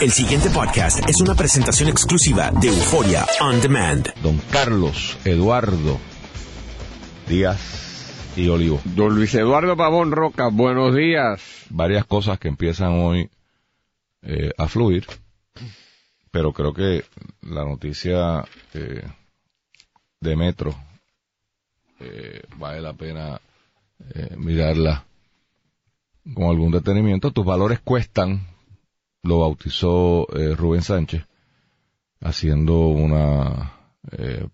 El siguiente podcast es una presentación exclusiva de Euforia On Demand. Don Carlos Eduardo Díaz y Olivo. Don Luis Eduardo Pavón Roca, buenos días. Varias cosas que empiezan hoy eh, a fluir, pero creo que la noticia eh, de Metro eh, vale la pena eh, mirarla con algún detenimiento. Tus valores cuestan, lo bautizó eh, Rubén Sánchez, haciendo una, eh,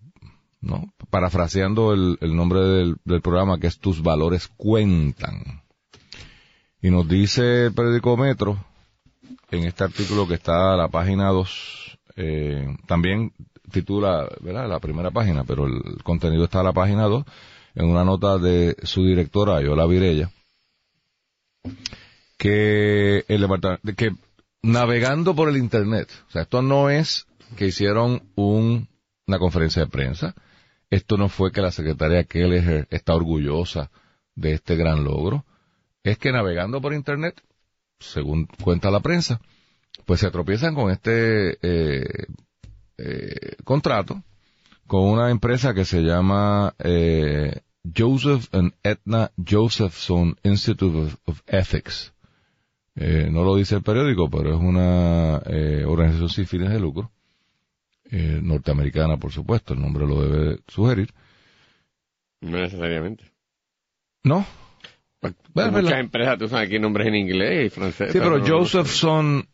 no, parafraseando el, el nombre del, del programa que es Tus valores cuentan. Y nos dice el periódico Metro, en este artículo que está a la página 2, eh, también titula, ¿verdad? La primera página, pero el contenido está a la página 2, en una nota de su directora, Yola Virella, que el departamento, que navegando por el internet, o sea, esto no es que hicieron un, una conferencia de prensa, esto no fue que la secretaria Kelleher está orgullosa de este gran logro, es que navegando por internet, según cuenta la prensa, pues se tropiezan con este eh, eh, contrato con una empresa que se llama eh, Joseph and Edna Josephson Institute of, of Ethics. Eh, no lo dice el periódico, pero es una eh, organización sin fines de lucro, eh, norteamericana, por supuesto, el nombre lo debe sugerir. No necesariamente. ¿No? Bueno, muchas empresas, tú sabes aquí nombres en inglés y francés. Sí, pero Josephson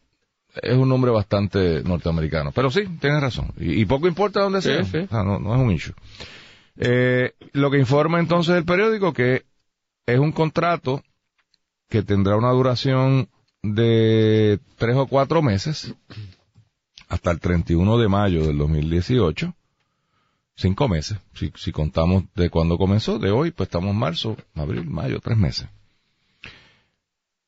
es un nombre bastante norteamericano. Pero sí, tienes razón. Y, y poco importa dónde Sí, sea. sí. O sea, no, no es un issue. Eh, lo que informa entonces el periódico que es un contrato que tendrá una duración de tres o cuatro meses hasta el 31 de mayo del 2018. Cinco meses. Si, contamos de cuando comenzó, de hoy, pues estamos en marzo, abril, mayo, tres meses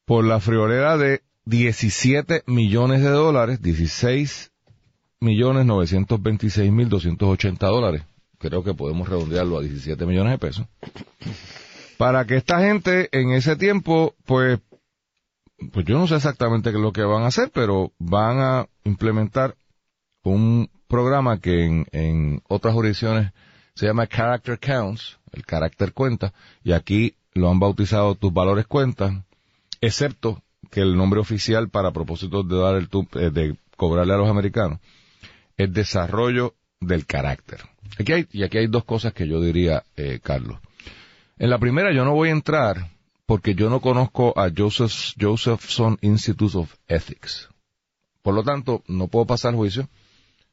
por la friolera de 17 millones de dólares, 16 millones 926 mil 280 dólares. Creo que podemos redondearlo a 17 millones de pesos. Para que esta gente en ese tiempo, pues, pues yo no sé exactamente qué es lo que van a hacer, pero van a implementar un programa que en, en otras jurisdicciones se llama Character Counts, el carácter cuenta, y aquí lo han bautizado tus valores cuentan, excepto que el nombre oficial para propósitos de dar el eh, de cobrarle a los americanos es desarrollo del carácter. Aquí hay, y aquí hay dos cosas que yo diría, eh, Carlos. En la primera yo no voy a entrar porque yo no conozco a Joseph, Josephson Institute of Ethics. Por lo tanto, no puedo pasar juicio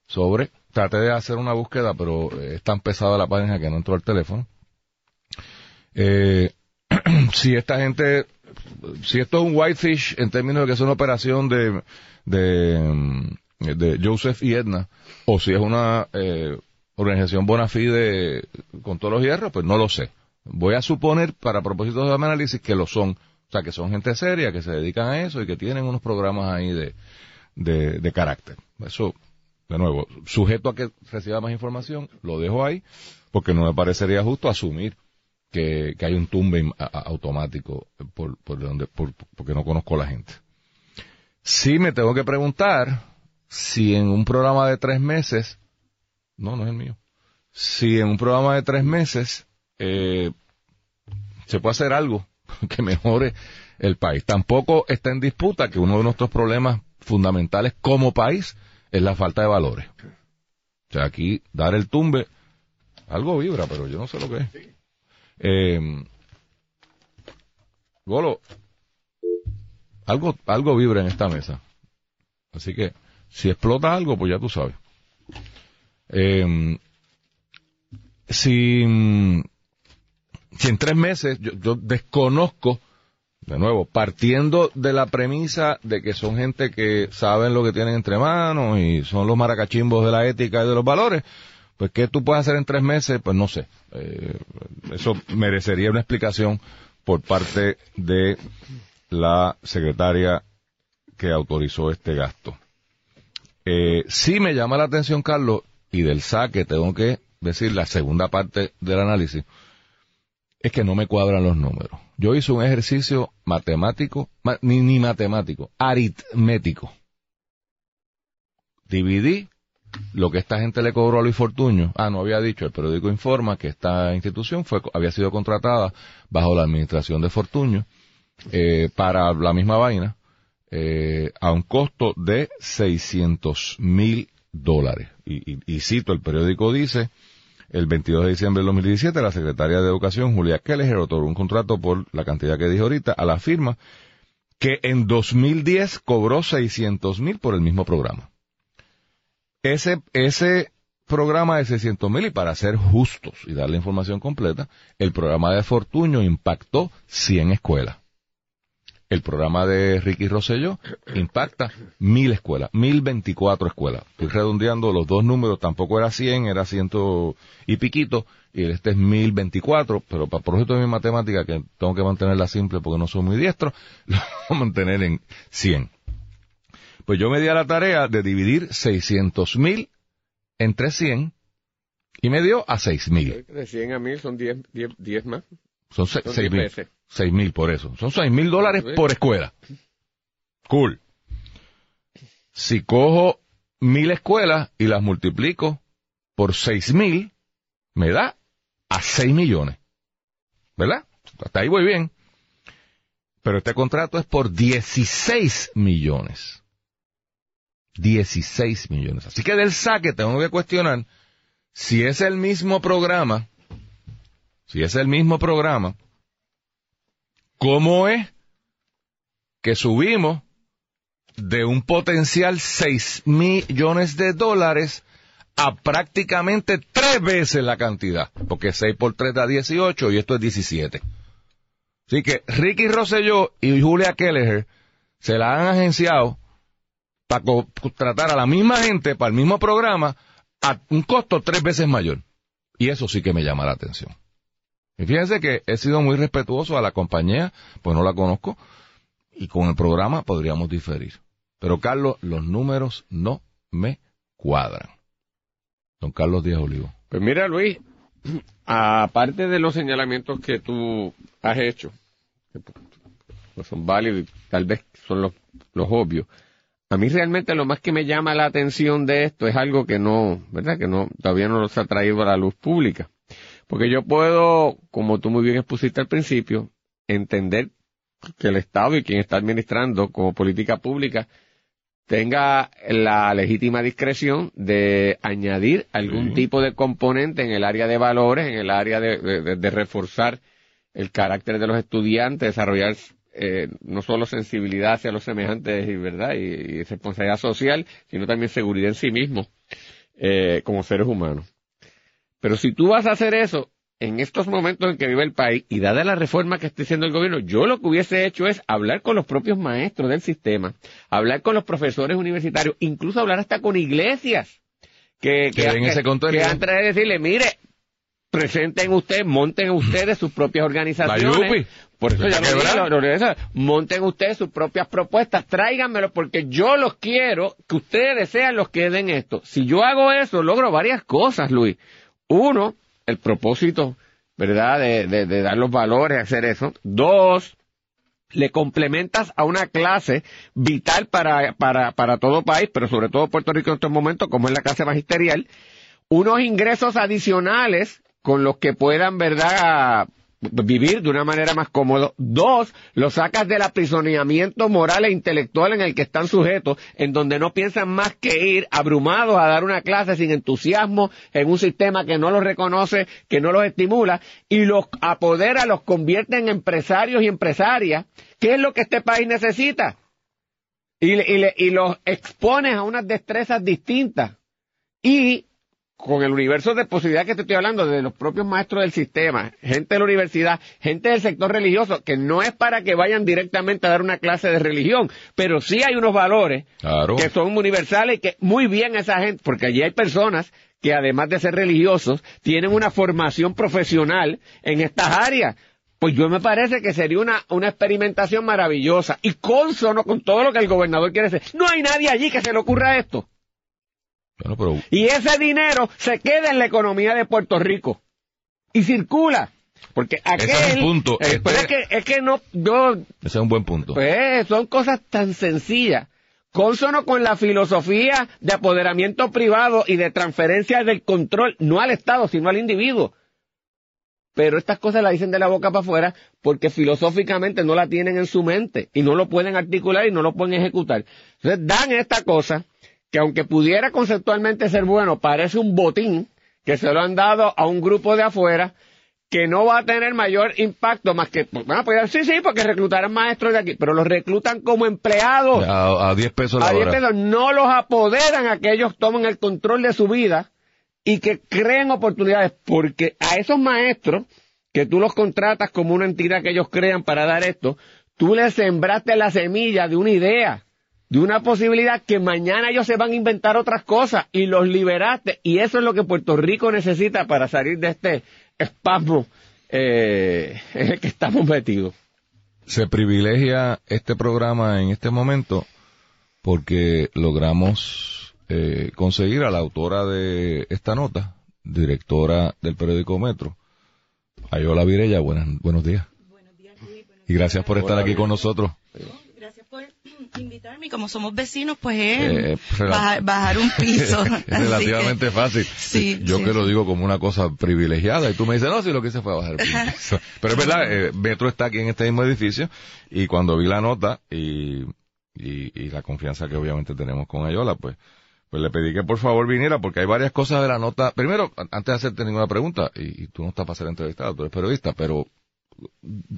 sobre, traté de hacer una búsqueda, pero eh, es tan pesada la página que no entró al teléfono. Eh, si esta gente, si esto es un whitefish en términos de que es una operación de, de, Joseph y Edna, o si es una eh, organización bona fide con todos los hierros, pues no lo sé. Voy a suponer, para propósitos de análisis, que lo son. O sea, que son gente seria, que se dedican a eso y que tienen unos programas ahí de, de, de carácter. Eso, de nuevo, sujeto a que reciba más información, lo dejo ahí, porque no me parecería justo asumir que, que hay un tumbe automático por, por donde, por, porque no conozco a la gente. Sí me tengo que preguntar si en un programa de tres meses, no, no es el mío, si en un programa de tres meses eh, se puede hacer algo que mejore el país. Tampoco está en disputa que uno de nuestros problemas fundamentales como país es la falta de valores. O sea, aquí dar el tumbe, algo vibra, pero yo no sé lo que es. Eh, Golo, algo, algo vibra en esta mesa. Así que, si explota algo, pues ya tú sabes. Eh, si, si en tres meses, yo, yo desconozco, de nuevo, partiendo de la premisa de que son gente que saben lo que tienen entre manos y son los maracachimbos de la ética y de los valores, pues ¿qué tú puedes hacer en tres meses? Pues no sé. Eh, eso merecería una explicación por parte de la secretaria que autorizó este gasto. Eh, sí me llama la atención, Carlos, y del saque tengo que decir la segunda parte del análisis, es que no me cuadran los números. Yo hice un ejercicio matemático, ma- ni, ni matemático, aritmético. Dividí lo que esta gente le cobró a Luis Fortuño. Ah, no había dicho, el periódico informa que esta institución fue, había sido contratada bajo la administración de Fortuño eh, para la misma vaina eh, a un costo de 600 mil dólares. Y, y- y cito, el periódico dice, el 22 de diciembre del 2017, la secretaria de Educación, Julia Kelleher, otorgó un contrato por la cantidad que dije ahorita a la firma que en 2010 cobró 600 mil por el mismo programa. Ese, ese programa de 600 mil, y para ser justos y dar la información completa, el programa de Fortuño impactó 100 escuelas. El programa de Ricky Rosselló impacta mil escuelas, mil veinticuatro escuelas. Estoy redondeando los dos números, tampoco era 100, era ciento y piquito, y este es mil veinticuatro, pero para propósito de mi matemática, que tengo que mantenerla simple porque no soy muy diestro, lo voy a mantener en 100. Pues yo me di a la tarea de dividir 600 mil entre 100 y me dio a 6 mil. De 100 a 1000 son 10, 10, 10 más. Son se- Son 6 10 mil. veces. 6 mil por eso. Son 6 mil dólares por escuela. Cool. Si cojo mil escuelas y las multiplico por 6 mil, me da a 6 millones. ¿Verdad? Hasta ahí voy bien. Pero este contrato es por 16 millones. 16 millones. Así que del saque tengo que cuestionar si es el mismo programa, si es el mismo programa, ¿cómo es que subimos de un potencial 6 millones de dólares a prácticamente tres veces la cantidad? Porque 6 por 3 da 18 y esto es 17. Así que Ricky Rosselló y Julia Kelleher se la han agenciado para contratar a la misma gente para el mismo programa a un costo tres veces mayor. Y eso sí que me llama la atención. Y fíjense que he sido muy respetuoso a la compañía, pues no la conozco, y con el programa podríamos diferir. Pero Carlos, los números no me cuadran. Don Carlos Díaz Olivo. Pues mira, Luis, aparte de los señalamientos que tú has hecho, que pues son válidos y tal vez son los, los obvios, a mí realmente lo más que me llama la atención de esto es algo que no, ¿verdad? Que no, todavía no se ha traído a la luz pública. Porque yo puedo, como tú muy bien expusiste al principio, entender que el Estado y quien está administrando como política pública tenga la legítima discreción de añadir algún Sí. tipo de componente en el área de valores, en el área de, de- de reforzar el carácter de los estudiantes, desarrollar eh, no solo sensibilidad hacia los semejantes y verdad y, y responsabilidad social, sino también seguridad en sí mismo eh, como seres humanos. Pero si tú vas a hacer eso en estos momentos en que vive el país y dada la reforma que está haciendo el gobierno, yo lo que hubiese hecho es hablar con los propios maestros del sistema, hablar con los profesores universitarios, incluso hablar hasta con iglesias que, Que den ese antes de decirle, mire, presenten ustedes, monten ustedes sus propias organizaciones. Por eso ya lo lo- lo- eso, monten ustedes sus propias propuestas, tráiganmelo porque yo los quiero, que ustedes sean los que den esto. Si yo hago eso, logro varias cosas, Luis. Uno, el propósito, ¿verdad?, de, de- de dar los valores, hacer eso. Dos, le complementas a una clase vital para, para, para todo país, pero sobre todo Puerto Rico en estos momentos, como es la clase magisterial, unos ingresos adicionales con los que puedan, ¿verdad?, vivir de una manera más cómoda. Dos, lo sacas del aprisionamiento moral e intelectual en el que están sujetos, en donde no piensan más que ir abrumados a dar una clase sin entusiasmo en un sistema que no los reconoce, que no los estimula, y los apodera, los convierte en empresarios y empresarias. ¿Qué es lo que este país necesita? Y, y, y los expones a unas destrezas distintas. Y con el universo de posibilidades que te estoy hablando, de los propios maestros del sistema, gente de la universidad, gente del sector religioso, que no es para que vayan directamente a dar una clase de religión, pero sí hay unos valores que son universales y que muy bien esa gente, porque allí hay personas que además de ser religiosos, tienen una formación profesional en estas áreas. Pues yo me parece que sería una, una experimentación maravillosa y consono con todo lo que el gobernador quiere hacer. No hay nadie allí que se le ocurra esto. Y ese dinero se queda en la economía de Puerto Rico y circula. Porque aquel, es punto. Eh, es, que, es que no, yo... Ese es un buen punto. Pues son cosas tan sencillas. Consono con la filosofía de apoderamiento privado y de transferencia del control, no al Estado, sino al individuo. Pero estas cosas las dicen de la boca para afuera porque filosóficamente no la tienen en su mente y no lo pueden articular y no lo pueden ejecutar. Entonces dan esta cosa que aunque pudiera conceptualmente ser bueno, parece un botín que se lo han dado a un grupo de afuera que no va a tener mayor impacto más que, bueno, pues sí, sí, porque reclutarán maestros de aquí, pero los reclutan como empleados. A, 10 pesos la A 10 pesos, no los apoderan a que ellos tomen el control de su vida y que creen oportunidades, porque a esos maestros, que tú los contratas como una entidad que ellos crean para dar esto, tú les sembraste la semilla de una idea de una posibilidad que mañana ellos se van a inventar otras cosas y los liberaste. Y eso es lo que Puerto Rico necesita para salir de este espasmo eh, en el que estamos metidos. Se privilegia este programa en este momento porque logramos eh, conseguir a la autora de esta nota, directora del periódico Metro, Ayola Virella. Buenas, buenos días. Buenos días, Luis. y gracias por estar aquí con nosotros invitarme y como somos vecinos, pues es eh, bajar, un piso. es relativamente fácil. Yo que lo digo como una cosa privilegiada y tú me dices, no, si lo que hice fue bajar el piso. Pero es verdad, eh, Metro está aquí en este mismo edificio y cuando vi la nota y, y, la confianza que obviamente tenemos con Ayola, pues pues le pedí que por favor viniera porque hay varias cosas de la nota. Primero, antes de hacerte ninguna pregunta, y, y tú no estás para ser entrevistado, tú eres periodista, pero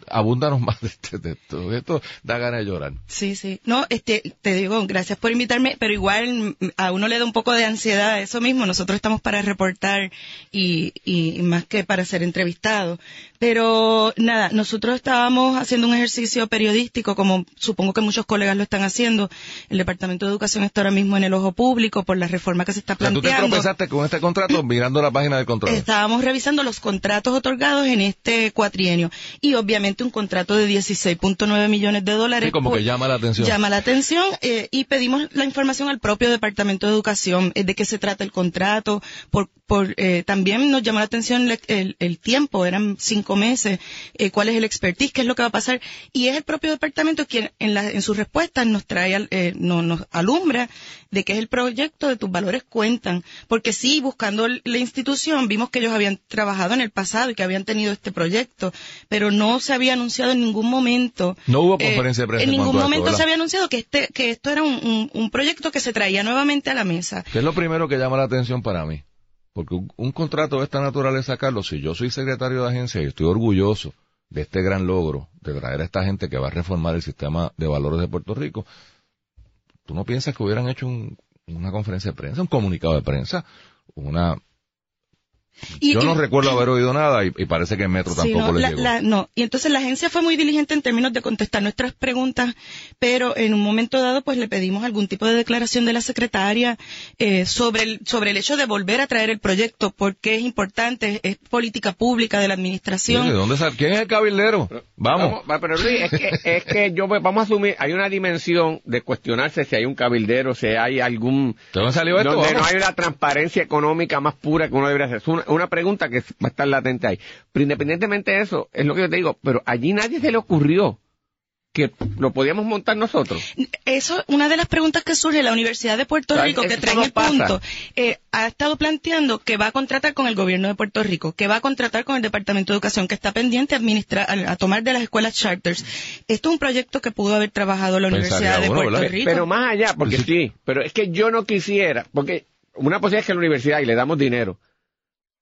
abúndanos más de, este, de, esto. Esto da ganas de llorar. Sí, sí. No, este, te digo, gracias por invitarme, pero igual a uno le da un poco de ansiedad eso mismo. Nosotros estamos para reportar y, y más que para ser entrevistados. Pero nada, nosotros estábamos haciendo un ejercicio periodístico, como supongo que muchos colegas lo están haciendo. El Departamento de Educación está ahora mismo en el ojo público por la reforma que se está planteando. ¿Tú te tropezaste con este contrato mirando la página del contrato? Estábamos revisando los contratos otorgados en este cuatrienio y obviamente un contrato de 16.9 millones de dólares. Sí, como que llama la atención. Llama la atención eh, y pedimos la información al propio Departamento de Educación eh, de qué se trata el contrato. Por, por eh, también nos llamó la atención el, el, tiempo, eran cinco meses, cuál es el expertise, qué es lo que va a pasar y es el propio departamento quien en, la, en sus respuestas nos trae, eh, nos alumbra de que es el proyecto de tus valores cuentan, porque sí, buscando la institución vimos que ellos habían trabajado en el pasado y que habían tenido este proyecto, pero no se había anunciado en ningún momento. No hubo eh, conferencia de prensa. En ningún momento se había anunciado que este, que esto era un, un, proyecto que se traía nuevamente a la mesa. ¿Qué es lo primero que llama la atención para mí? Porque un, contrato de esta naturaleza, Carlos, si yo soy secretario de agencia y estoy orgulloso de este gran logro de traer a esta gente que va a reformar el sistema de valores de Puerto Rico, ¿tú no piensas que hubieran hecho una conferencia de prensa, un comunicado de prensa, una yo no recuerdo haber oído nada y, parece que Metro tampoco no, le llegó. no, y entonces la agencia fue muy diligente en términos de contestar nuestras preguntas, pero en un momento dado pues le pedimos algún tipo de declaración de la secretaria eh, sobre, el, sobre el hecho de volver a traer el proyecto, porque es importante, es política pública de la administración. dónde ¿Quién es el cabildero? vamos. Pero Luis, es que, es que yo pues, vamos a asumir, hay una dimensión de cuestionarse si hay un cabildero, si hay algún... ¿Dónde salió esto? Donde no hay una transparencia económica más pura que uno debería hacer. Es una, pregunta que va a estar latente ahí. Pero independientemente de eso, es lo que yo te digo, pero allí nadie se le ocurrió que lo podíamos montar nosotros. Eso, una de las preguntas que surge la Universidad de Puerto Rico, que trae el pasa. punto, eh, ha estado planteando que va a contratar con el gobierno de Puerto Rico, que va a contratar con el Departamento de Educación, que está pendiente a administrar, a, a tomar de las escuelas charters. Esto es un proyecto que pudo haber trabajado la Pensaría Universidad de uno, Puerto ¿verdad? Rico. Pero más allá, porque sí, pero es que yo no quisiera, porque una posibilidad es que la universidad y le damos dinero,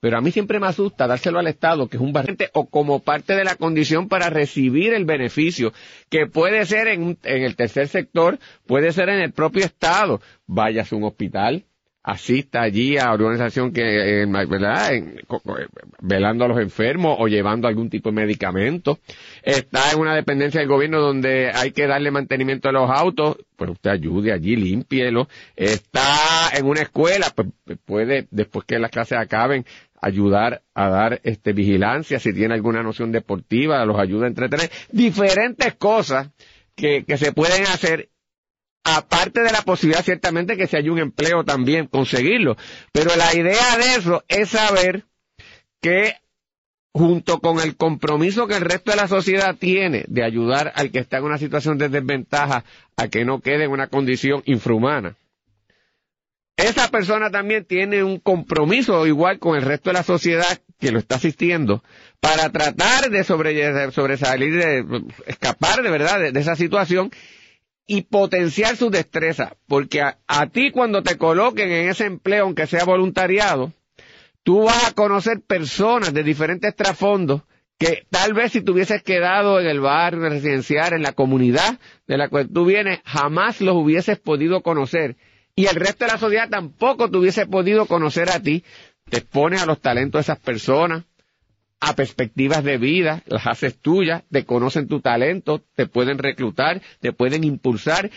pero a mí siempre me asusta dárselo al Estado, que es un barrente, o como parte de la condición para recibir el beneficio, que puede ser en, en el tercer sector, puede ser en el propio Estado. Vayas a un hospital, asista allí a organización que, eh, ¿verdad? En- eh, velando a los enfermos o llevando algún tipo de medicamento. Está en una dependencia del gobierno donde hay que darle mantenimiento a los autos, pues usted ayude allí, límpielo. Está en una escuela, pues puede, después que las clases acaben, ayudar a dar este vigilancia, si tiene alguna noción deportiva, los ayuda a entretener. Diferentes cosas que, que se pueden hacer aparte de la posibilidad ciertamente que si hay un empleo también conseguirlo. Pero la idea de eso es saber que junto con el compromiso que el resto de la sociedad tiene de ayudar al que está en una situación de desventaja a que no quede en una condición infrahumana, esa persona también tiene un compromiso igual con el resto de la sociedad que lo está asistiendo para tratar de sobre- sobresalir, de escapar de verdad de esa situación y potenciar su destreza, porque a, ti cuando te coloquen en ese empleo, aunque sea voluntariado, tú vas a conocer personas de diferentes trasfondos que tal vez si te hubieses quedado en el barrio residencial, en la comunidad de la cual tú vienes, jamás los hubieses podido conocer. Y el resto de la sociedad tampoco te hubiese podido conocer a ti. Te expones a los talentos de esas personas, a perspectivas de vida, las haces tuyas, te conocen tu talento, te pueden reclutar, te pueden impulsar,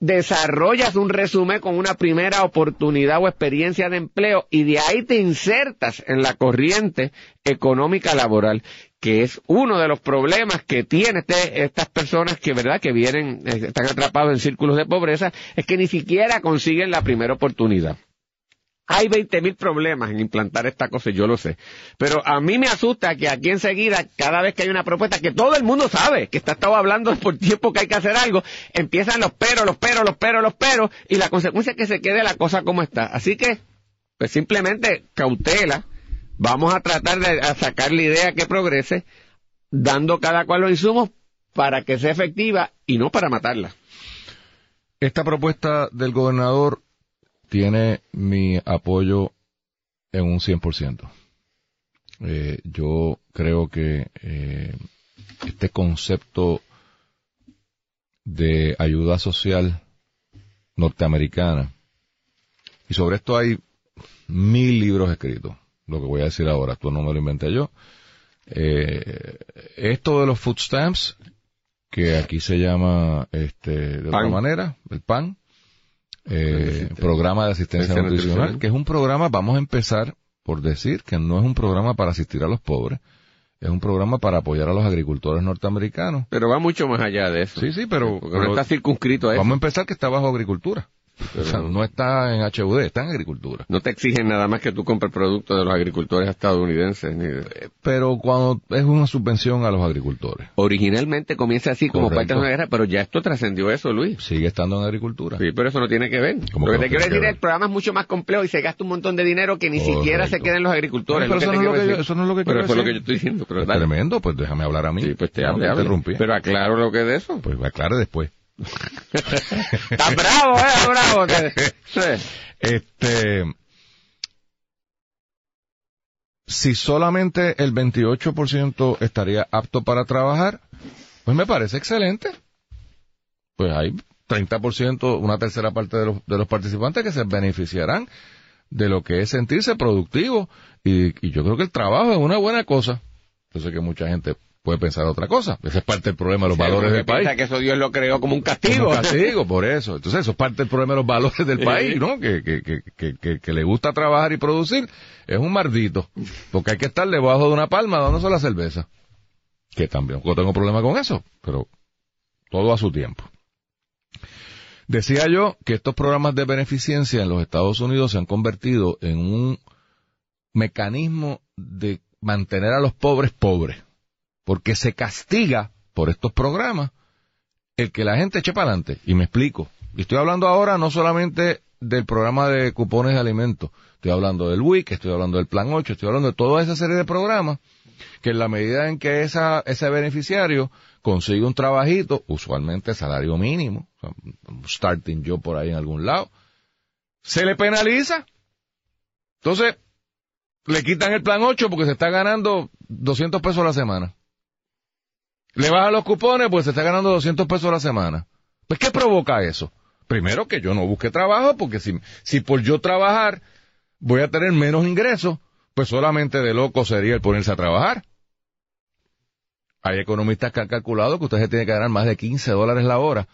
desarrollas un resumen con una primera oportunidad o experiencia de empleo y de ahí te insertas en la corriente económica laboral, que es uno de los problemas que tienen este- estas personas que, verdad, que vienen, eh, están atrapados en círculos de pobreza, es que ni siquiera consiguen la primera oportunidad. Hay 20.000 problemas en implantar esta cosa, yo lo sé. Pero a mí me asusta que aquí enseguida, cada vez que hay una propuesta que todo el mundo sabe, que está estado hablando por tiempo que hay que hacer algo, empiezan los peros, los peros, los peros, los peros, y la consecuencia es que se quede la cosa como está. Así que, pues simplemente cautela, vamos a tratar de sacar la idea que progrese, dando cada cual los insumos para que sea efectiva y no para matarla. Esta propuesta del gobernador tiene mi apoyo en un 100%. Eh, yo creo que eh, este concepto de ayuda social norteamericana, y sobre esto hay mil libros escritos, lo que voy a decir ahora, esto no me lo inventé yo. Eh, esto de los food stamps, que aquí se llama este, de otra manera, el PAN, eh, programa de asistencia nutricional, nutricional. que es un programa, vamos a empezar por decir que no es un programa para asistir a los pobres, es un programa para apoyar a los agricultores norteamericanos. Pero va mucho más allá de eso. Sí, sí, pero, Porque no está circunscrito a eso. vamos a empezar que está bajo agricultura. O sea, Pero- no está en HUD, está en agricultura. No te exigen nada más que tú compres productos de los agricultores estadounidenses. ni de- Pero cuando es una subvención a los agricultores, Originalmente comienza así como Correcto. parte de una guerra, pero ya esto trascendió eso, Luis. sigue estando en agricultura. Sí, pero eso no tiene que ver. ¿Cómo Lo que que te quiero que decir es el programa es mucho más complejo y se gasta un montón de dinero que ni siquiera se queda en los agricultores. Eso no es que lo que quiero yo- eso no es lo que Pero quiero eso es lo que decir. yo estoy diciendo. Pero. Tremendo, pues déjame hablar a mí. Sí, pues te No, hable, te hable. interrumpí. Pero aclaro lo que es de eso. Pues aclare después. Está bravo, eh, bravo. Este, si solamente el 28% estaría apto para trabajar, pues me parece excelente. Pues hay 30%, una tercera parte de los, de los participantes que se beneficiarán de lo que es sentirse productivo. Y, y yo creo que el trabajo es una buena cosa. Yo sé que mucha gente puede pensar otra cosa. Ese es parte del problema de los valores del país. que eso Dios lo creó como un castigo. Como castigo, por eso. Entonces, eso es parte del problema de los valores del país, ¿no? Que, que, que, que, que- le gusta trabajar y producir es un mardito. Porque hay que estar debajo de una palma dándose la cerveza. Que también no tengo problema con eso, pero todo a su tiempo. Decía yo que estos programas de beneficencia en los Estados Unidos se han convertido en un mecanismo de mantener a los pobres pobres porque se castiga por estos programas el que la gente eche para adelante. Y me explico. Y estoy hablando ahora no solamente del programa de cupones de alimentos, estoy hablando del WIC, estoy hablando del Plan 8, estoy hablando de toda esa serie de programas que en la medida en que ese beneficiario consigue un trabajito, usualmente salario mínimo, starting job por ahí en algún lado, se le penaliza. Entonces, le quitan el plan 8 porque se está ganando 200 pesos a la semana. Le bajan los cupones porque se está ganando 200 pesos a la semana. Pues, ¿qué provoca eso? Primero que yo no busque trabajo porque si, si por yo trabajar voy a tener menos ingresos, pues solamente de loco sería el ponerse a trabajar. Hay economistas que han calculado que usted se tiene que ganar más de 15 dólares la hora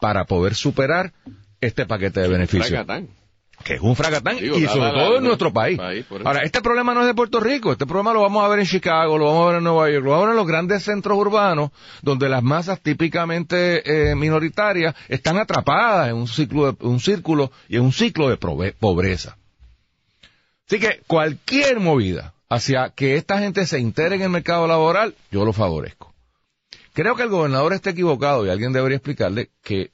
para poder superar este paquete de beneficios. Que es un fracatán Digo, y sobre todo en nuestro país. Ahora, este problema no es de Puerto Rico, este problema lo vamos a ver en Chicago, lo vamos a ver en Nueva York, lo vamos a ver en los grandes centros urbanos donde las masas típicamente eh, minoritarias están atrapadas en un ciclo, de- un círculo y en un ciclo de pobreza. Así que cualquier movida hacia que esta gente se integre en el mercado laboral, yo lo favorezco. Creo que el gobernador está equivocado y alguien debería explicarle que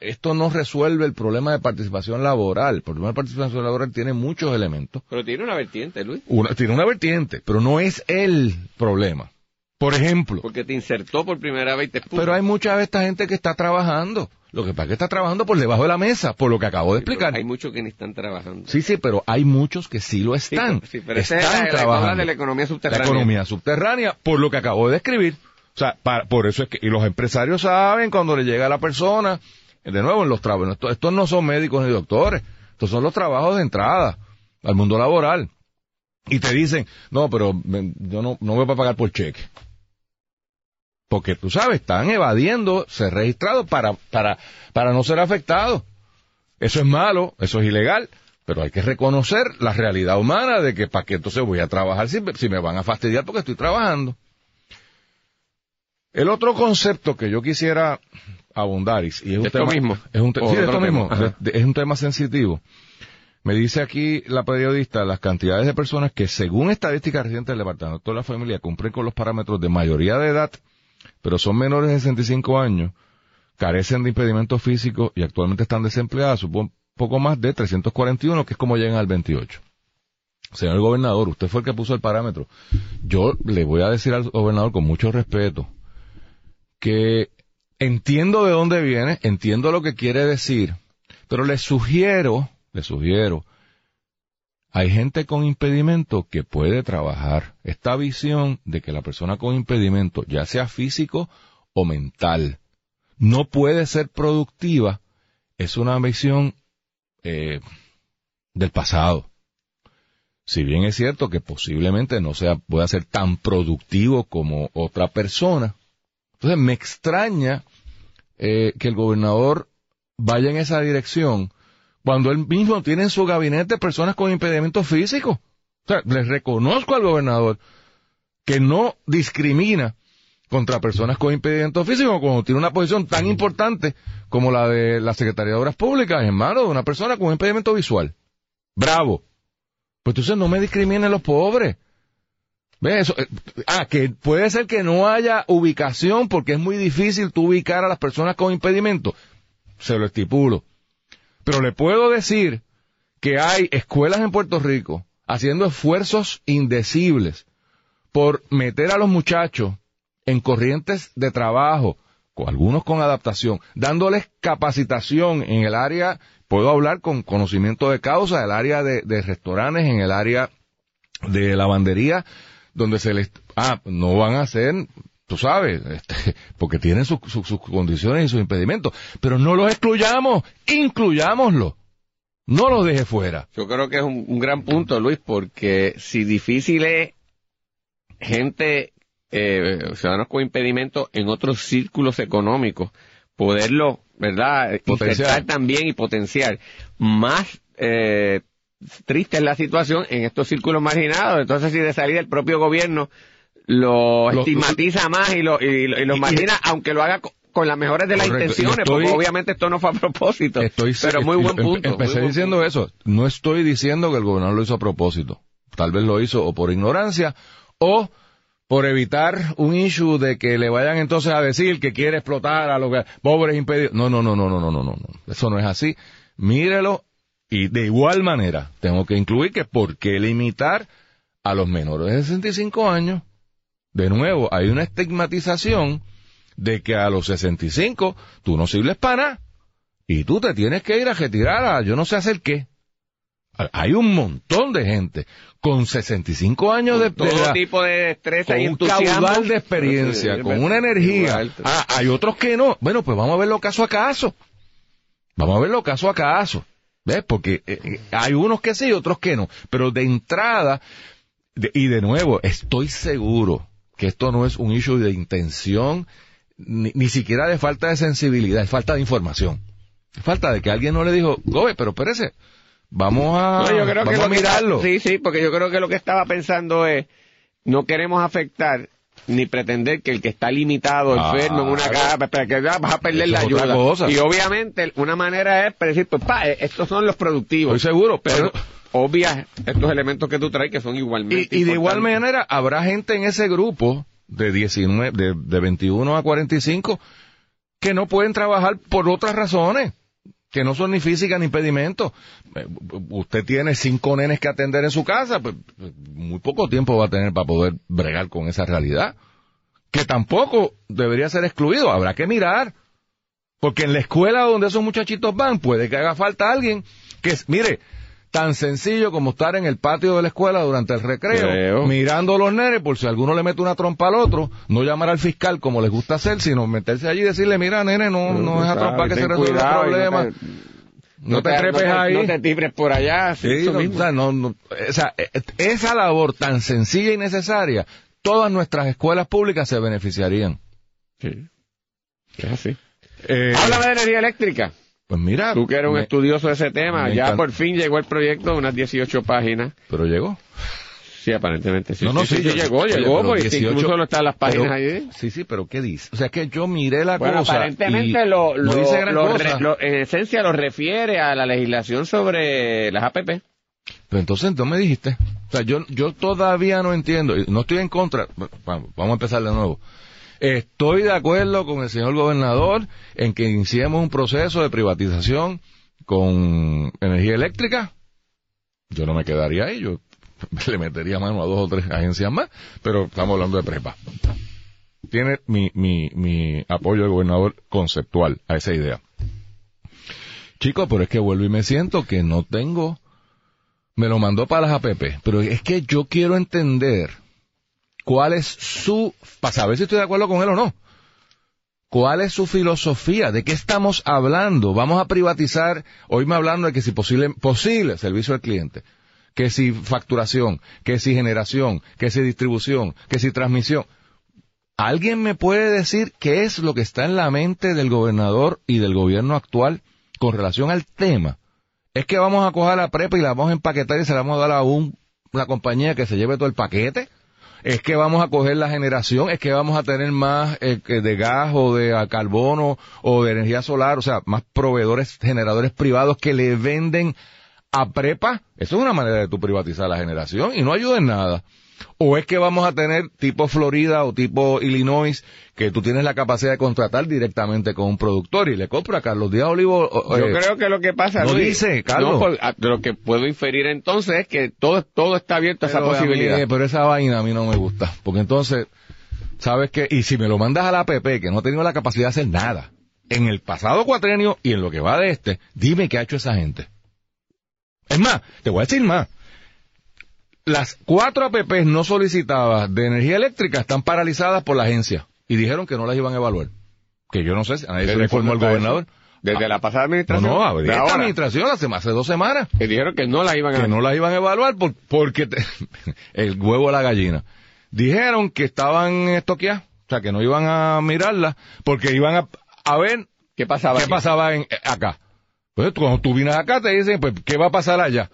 esto no resuelve el problema de participación laboral. El problema de participación laboral tiene muchos elementos. Pero tiene una vertiente, Luis. Una- tiene una vertiente, pero no es el problema. Por ejemplo, Porque te insertó por primera vez y te expuso. pero hay mucha de esta gente que está trabajando. Lo que pasa es que está trabajando por debajo de la mesa, por lo que acabo de pero explicar. Hay muchos que ni están trabajando. Sí, sí, pero hay muchos que sí lo están. sí, pero esa es están la- la trabajando. cosa de la economía la subterránea. economía subterránea, por lo que acabo de describir. O sea, pa- por eso es que, y los empresarios saben cuando le llega a la persona, de nuevo, en los trabajos, estos, no son médicos ni doctores, estos son los trabajos de entrada al mundo laboral. Y te dicen, no, pero yo no, no voy a pagar por cheque. Porque tú sabes, están evadiendo ser registrados para, para, para no ser afectados. Eso es malo, eso es ilegal, pero hay que reconocer la realidad humana de que para qué entonces voy a trabajar si, si me van a fastidiar porque estoy trabajando. El otro concepto que yo quisiera abundar, y es un tema, mismo. es un, te- O sí, otro esto tema. mismo, Ajá. de- de- es un tema sensitivo. Me dice aquí la periodista las cantidades de personas que según estadísticas recientes del Departamento de la Familia cumplen con los parámetros de mayoría de edad, pero son menores de 65 años, carecen de impedimentos físicos y actualmente están desempleadas, supongo poco más de 341, que es como llegan al 28. Señor gobernador, usted fue el que puso el parámetro. Yo le voy a decir al gobernador con mucho respeto que entiendo de dónde viene, entiendo lo que quiere decir, pero le sugiero, le sugiero, hay gente con impedimento que puede trabajar. Esta visión de que la persona con impedimento, ya sea físico o mental, no puede ser productiva, es una visión eh, del pasado. Si bien es cierto que posiblemente no sea, pueda ser tan productivo como otra persona, entonces me extraña eh, que el gobernador vaya en esa dirección cuando él mismo tiene en su gabinete personas con impedimentos físicos. O sea, les reconozco al gobernador que no discrimina contra personas con impedimentos físicos cuando tiene una posición tan importante como la de la Secretaría de Obras Públicas en manos de una persona con un impedimento visual. Bravo. Pues entonces no me discriminen los pobres. ¿Ves eso? Eh, Ah, que puede ser que no haya ubicación porque es muy difícil tú ubicar a las personas con impedimento. Se lo estipulo. Pero le puedo decir que hay escuelas en Puerto Rico haciendo esfuerzos indecibles por meter a los muchachos en corrientes de trabajo, con algunos con adaptación, dándoles capacitación en el área, puedo hablar con conocimiento de causa, el área de, de restaurantes, en el área de lavandería, donde se les, ah, no van a hacer, tú sabes, este, porque tienen sus- sus- sus condiciones y sus impedimentos, pero no los excluyamos, incluyámoslo, no los deje fuera. Yo creo que es un, un gran punto, Luis, porque si difícil es gente, eh, ciudadanos con impedimentos en otros círculos económicos, poderlo, ¿verdad? Potenciar. También y potenciar. Más eh, triste es la situación en estos círculos marginados. Entonces, si de salida el propio gobierno lo, estigmatiza más y lo, y, y los margina, aunque lo haga con las mejores de las intenciones, porque obviamente esto no fue a propósito. Estoy, pero muy buen em, em, punto. Empecé diciendo eso. No estoy diciendo que el gobernador lo hizo a propósito. Tal vez lo hizo o por ignorancia o por evitar un issue de que le vayan entonces a decir que quiere explotar a los pobres impedidos. No, no, no, no, no, no, no, no. Eso no es así. Mírelo y de igual manera tengo que incluir que por qué limitar a los menores de 65 años. De nuevo, hay una estigmatización de que a los 65 tú no sirves para nada y tú te tienes que ir a retirar a yo no sé hacer qué. Hay un montón de gente con 65 años de todo edad, tipo de destreza con y un caudal de experiencia, Sí, con una energía. Ah, hay otros que no. Bueno, pues vamos a verlo caso a caso. Vamos a verlo caso a caso. ¿Ves? Porque eh, eh, hay unos que sí y otros que no. Pero de entrada, de- y de nuevo, estoy seguro que esto no es un issue de intención, ni, ni siquiera de falta de sensibilidad, es falta de información. Falta de que alguien no le dijo, Gobe, pero espérese, vamos a, No, yo creo que vamos a que mirarlo. sí, sí, porque yo creo que lo que estaba pensando es, no queremos afectar ni pretender que el que está limitado, enfermo en una casa, para que ya vas a perder Eso la ayuda. cosa. Y obviamente una manera es decir, pues pa, eh, estos son los productivos. Estoy seguro, pero pero- obvias estos elementos que tú traes que son Y, igualmente y de igual manera habrá gente en ese grupo de 19, de, de 21 a 45 que no pueden trabajar por otras razones, que no son ni físicas ni impedimentos. Eh, Usted tiene cinco nenes que atender en su casa, pues pues, muy poco tiempo va a tener para poder bregar con esa realidad. Que tampoco debería ser excluido, habrá que mirar. Porque en la escuela donde esos muchachitos van, puede que haga falta alguien que, mire, tan sencillo como estar en el patio de la escuela durante el recreo, Creo. mirando a los nenes por si alguno le mete una trompa al otro, no llamar al fiscal como les gusta hacer, sino meterse allí y decirle, mira, nene, no, no es a trompa que se resuelve el problema. No te, No te trepes no te- ahí. No te tibres por allá. sí, eso mismo. o sea, no, o sea, eh, esa labor tan sencilla y necesaria, todas nuestras escuelas públicas se beneficiarían. Sí. Es así. Eh, Háblame de energía eléctrica. Pues mira, Tú que eres un me- estudioso de ese tema, ya encanta. por fin llegó el proyecto de unas 18 páginas. pero llegó. Sí, aparentemente sí. No, no, sí, sí, sí, yo- llegó, llegó, porque 18 incluso no están las páginas pero- ahí. Sí, sí, pero ¿qué dice? O sea, que yo miré la Bueno, cosa. aparentemente y lo, no dice gran lo cosa. re- lo- en esencia lo refiere a la legislación sobre las APP. Pero entonces no me dijiste. O sea, yo, yo todavía no entiendo. No estoy en contra. Vamos, vamos a empezar de nuevo. Estoy de acuerdo con el señor gobernador en que iniciemos un proceso de privatización con energía eléctrica. Yo no me quedaría ahí. Yo le metería mano a dos o tres agencias más. Pero estamos hablando de prepa. Tiene mi, mi, mi apoyo del gobernador conceptual a esa idea. Chicos, pero es que vuelvo y me siento que no tengo me lo mandó para las APP, pero es que yo quiero entender cuál es su, para saber si estoy de acuerdo con él o no, cuál es su filosofía, de qué estamos hablando, vamos a privatizar, hoy me hablando de que si posible, posible servicio al cliente, que si facturación, que si generación, que si distribución, que si transmisión. ¿Alguien me puede decir qué es lo que está en la mente del gobernador y del gobierno actual con relación al tema? es que vamos a coger la prepa y la vamos a empaquetar y se la vamos a dar a un, una compañía que se lleve todo el paquete. Es que vamos a coger la generación, es que vamos a tener más eh, de gas o de carbono o de energía solar, o sea, más proveedores, generadores privados que le venden a prepa. Eso es una manera de tú privatizar la generación y no ayuda en nada. O es que vamos a tener tipo Florida o tipo Illinois, que tú tienes la capacidad de contratar directamente con un productor y le compra a Carlos Díaz Olivo. o- Yo eh, creo que lo que pasa, no Luis, dice, Carlos. no, por- a- de lo que puedo inferir entonces es que todo, todo está abierto a esa a mí- posibilidad. pero esa vaina a mí no me gusta. Porque entonces, ¿sabes qué? Y si me lo mandas a la APP, que no ha tenido la capacidad de hacer nada, en el pasado cuatrenio y en lo que va de este, dime qué ha hecho esa gente. Es más, te voy a decir más. Las cuatro APPs no solicitadas de energía eléctrica están paralizadas por la agencia y dijeron que no las iban a evaluar. Que yo no sé, si a nadie se ¿Desde le informó al gobernador. Desde la pasada No, administración. no, de de esta ahora, administración hace, hace dos semanas que dijeron que no la iban a que no las iban a evaluar por- porque te- el huevo a la gallina. Dijeron que estaban estoqueadas, o sea, que no iban a mirarlas porque iban a, a ver ¿Qué pasaba? qué aquí? pasaba en, acá. Pues cuando tú vienes acá te dicen, pues, ¿qué va a pasar allá?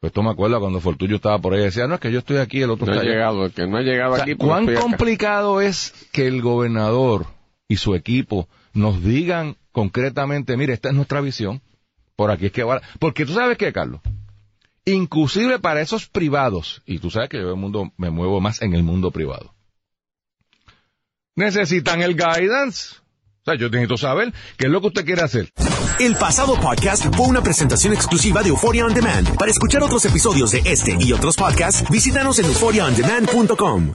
Pues tú me acuerdas cuando Fortullo estaba por ahí, decía, no, es que yo estoy aquí, el otro No está allá. llegado, el que no ha llegado O sea, aquí. pues ¿Cuán acá. complicado es que el gobernador y su equipo nos digan concretamente, mire, esta es nuestra visión, por aquí es que va. Porque tú sabes qué, Carlos, inclusive para esos privados, y tú sabes que yo el mundo me muevo más en el mundo privado, necesitan el guidance. O sea, yo necesito saber qué es lo que usted quiere hacer. El pasado podcast fue una presentación exclusiva de Euphoria On Demand. Para escuchar otros episodios de este y otros podcasts, visítanos en euphoriaondemand.com.